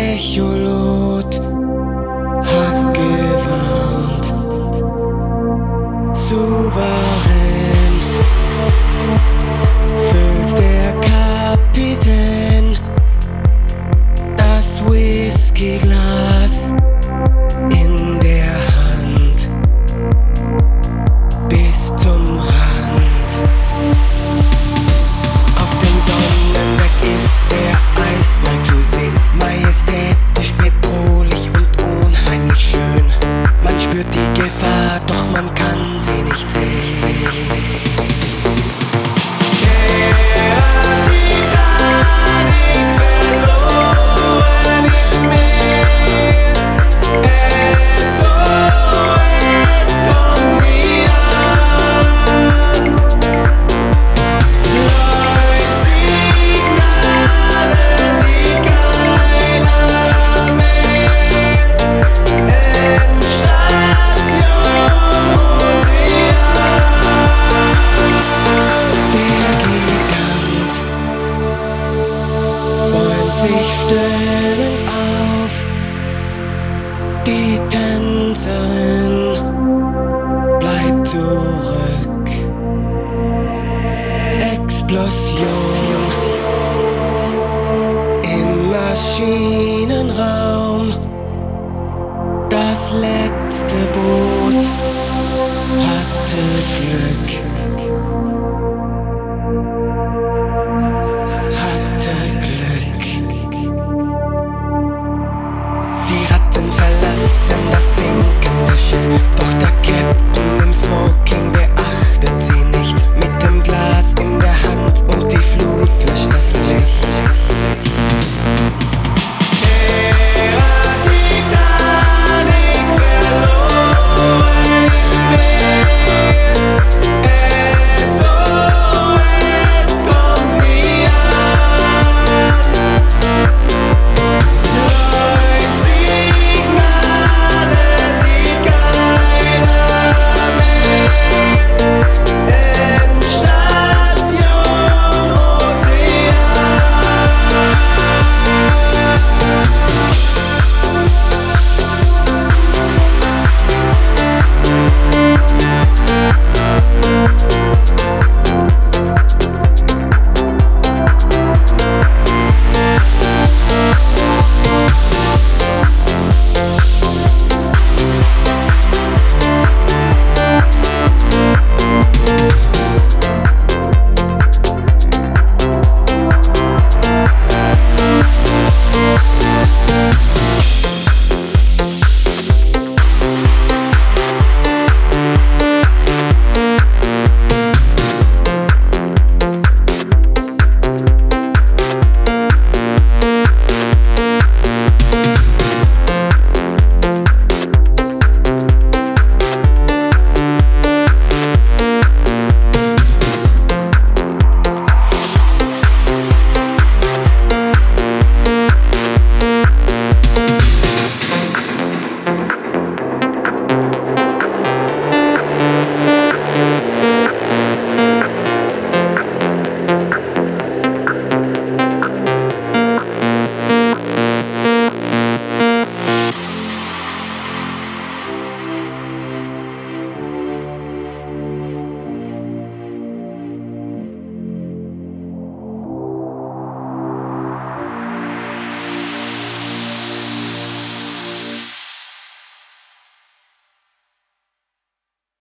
Echolot hat gewarnt. Souverän. Reiterin, bleib zurück. Explosion im Maschinenraum.